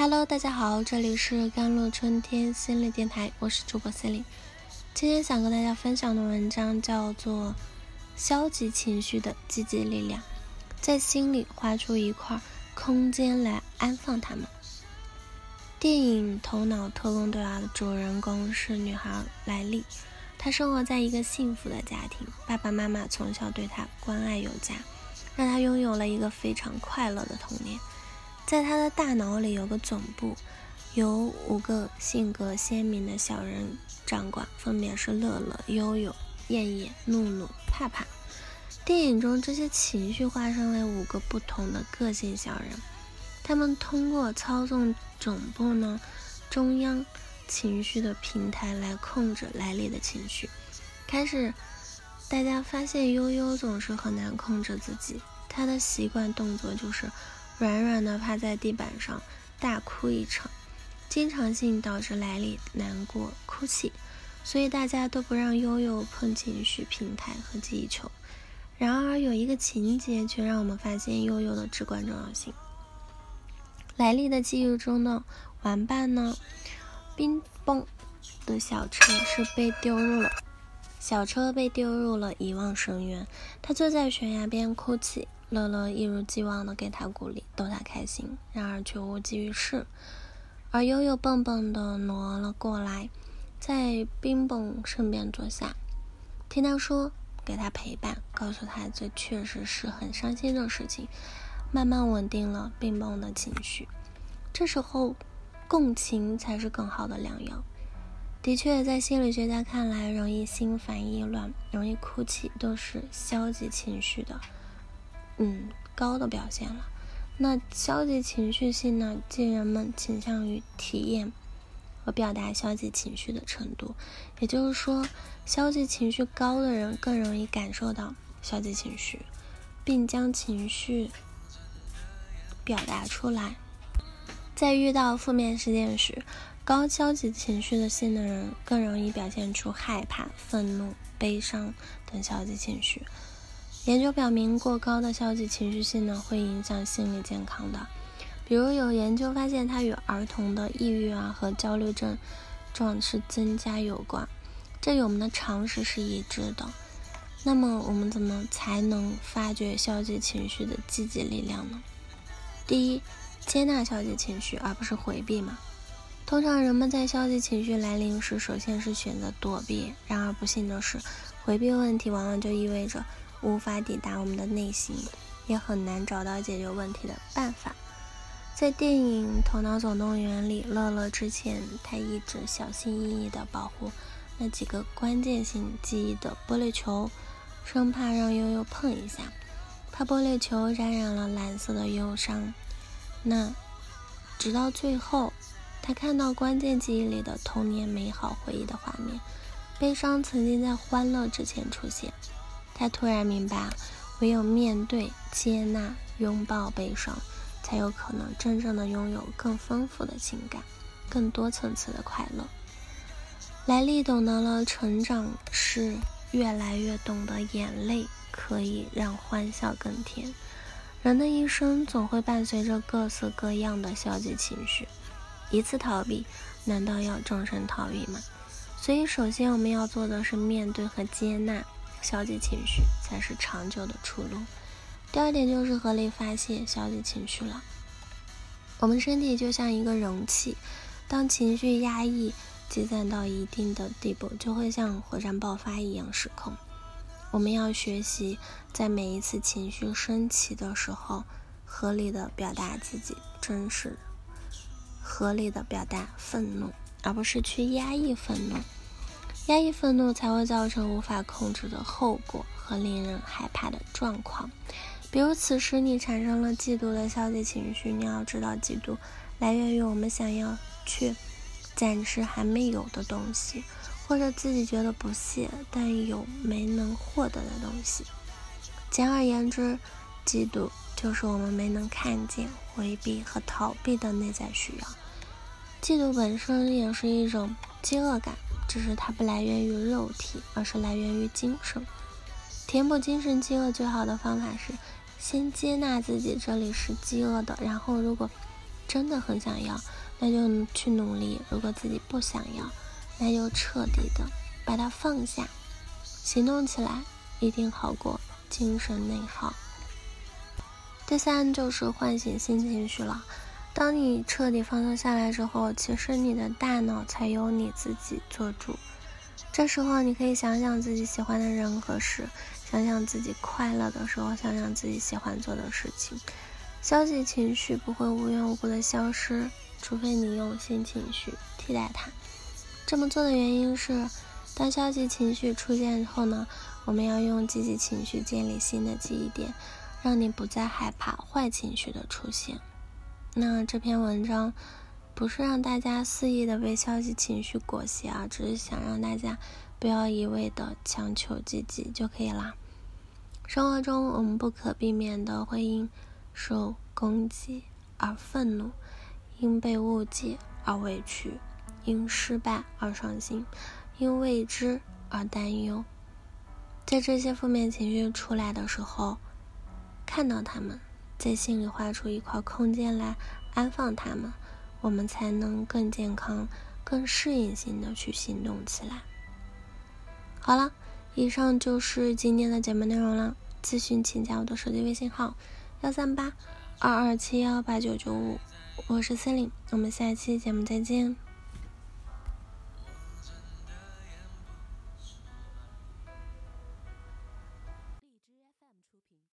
Hello，大家好，这里是甘露春天心理电台，我是主播 c e l i n e 今天想跟大家分享的文章叫做《消极情绪的积极力量》，在心里画出一块空间来安放它们。电影《头脑特工队》的主人公是女孩莱莉，她生活在一个幸福的家庭，爸爸妈妈从小对她关爱有加，让她拥有了一个非常快乐的童年。在他的大脑里有个总部，由五个性格鲜明的小人掌管，分别是乐乐、悠悠、燕燕、怒怒、怕怕。电影中这些情绪化身为五个不同的个性小人，他们通过操纵总部呢中央情绪的平台来控制来历的情绪。开始，大家发现悠悠总是很难控制自己，他的习惯动作就是。软软的趴在地板上大哭一场，经常性导致莱莉难过哭泣，所以大家都不让悠悠碰情绪平台和记忆球。然而有一个情节却让我们发现悠悠的至关重要性。莱莉的记忆中的玩伴呢，冰崩的小车是被丢入了小车被丢入了遗忘深渊，他坐在悬崖边哭泣。乐乐一如既往的给他鼓励，逗他开心，然而却无济于事。而悠悠笨笨的挪了过来，在冰崩身边坐下，听他说，给他陪伴，告诉他这确实是很伤心的事情，慢慢稳定了冰崩的情绪。这时候，共情才是更好的良药。的确，在心理学家看来，容易心烦意乱、容易哭泣，都是消极情绪的。嗯，高的表现了。那消极情绪性呢？即人们倾向于体验和表达消极情绪的程度。也就是说，消极情绪高的人更容易感受到消极情绪，并将情绪表达出来。在遇到负面事件时，高消极情绪的性的人更容易表现出害怕、愤怒、悲伤等消极情绪。研究表明，过高的消极情绪性呢，会影响心理健康的。比如有研究发现，它与儿童的抑郁啊和焦虑症状是增加有关，这与我们的常识是一致的。那么，我们怎么才能发掘消极情绪的积极力量呢？第一，接纳消极情绪，而不是回避嘛。通常人们在消极情绪来临时，首先是选择躲避。然而不幸的是，回避问题往往就意味着。无法抵达我们的内心，也很难找到解决问题的办法。在电影《头脑总动员》里，乐乐之前他一直小心翼翼地保护那几个关键性记忆的玻璃球，生怕让悠悠碰一下，怕玻璃球沾染了蓝色的忧伤。那直到最后，他看到关键记忆里的童年美好回忆的画面，悲伤曾经在欢乐之前出现。他突然明白，唯有面对、接纳、拥抱悲伤，才有可能真正的拥有更丰富的情感，更多层次的快乐。莱利懂得了，成长是越来越懂得，眼泪可以让欢笑更甜。人的一生总会伴随着各色各样的消极情绪，一次逃避，难道要终身逃避吗？所以，首先我们要做的是面对和接纳。消极情绪才是长久的出路。第二点就是合理发泄消极情绪了。我们身体就像一个容器，当情绪压抑积攒到一定的地步，就会像火山爆发一样失控。我们要学习在每一次情绪升起的时候，合理的表达自己真实，合理的表达愤怒，而不是去压抑愤怒。压抑愤怒才会造成无法控制的后果和令人害怕的状况。比如，此时你产生了嫉妒的消极情绪，你要知道，嫉妒来源于我们想要去暂时还没有的东西，或者自己觉得不屑但又没能获得的东西。简而言之，嫉妒就是我们没能看见、回避和逃避的内在需要。嫉妒本身也是一种饥饿感。只是它不来源于肉体，而是来源于精神。填补精神饥饿最好的方法是先接纳自己这里是饥饿的，然后如果真的很想要，那就去努力；如果自己不想要，那就彻底的把它放下。行动起来一定好过精神内耗。第三就是唤醒新情绪了。当你彻底放松下来之后，其实你的大脑才由你自己做主。这时候你可以想想自己喜欢的人和事，想想自己快乐的时候，想想自己喜欢做的事情。消极情绪不会无缘无故的消失，除非你用新情绪替代它。这么做的原因是，当消极情绪出现后呢，我们要用积极情绪建立新的记忆点。让你不再害怕坏情绪的出现。那这篇文章不是让大家肆意的被消极情绪裹挟啊，只是想让大家不要一味的强求积极就可以啦。生活中我们不可避免的会因受攻击而愤怒，因被误解而委屈，因失败而伤心，因未知而担忧。在这些负面情绪出来的时候，看到他们，在心里画出一块空间来安放他们，我们才能更健康、更适应性的去行动起来。好了，以上就是今天的节目内容了。咨询请加我的手机微信号：幺三八二二七幺八九九五，我是森林，我们下期节目再见。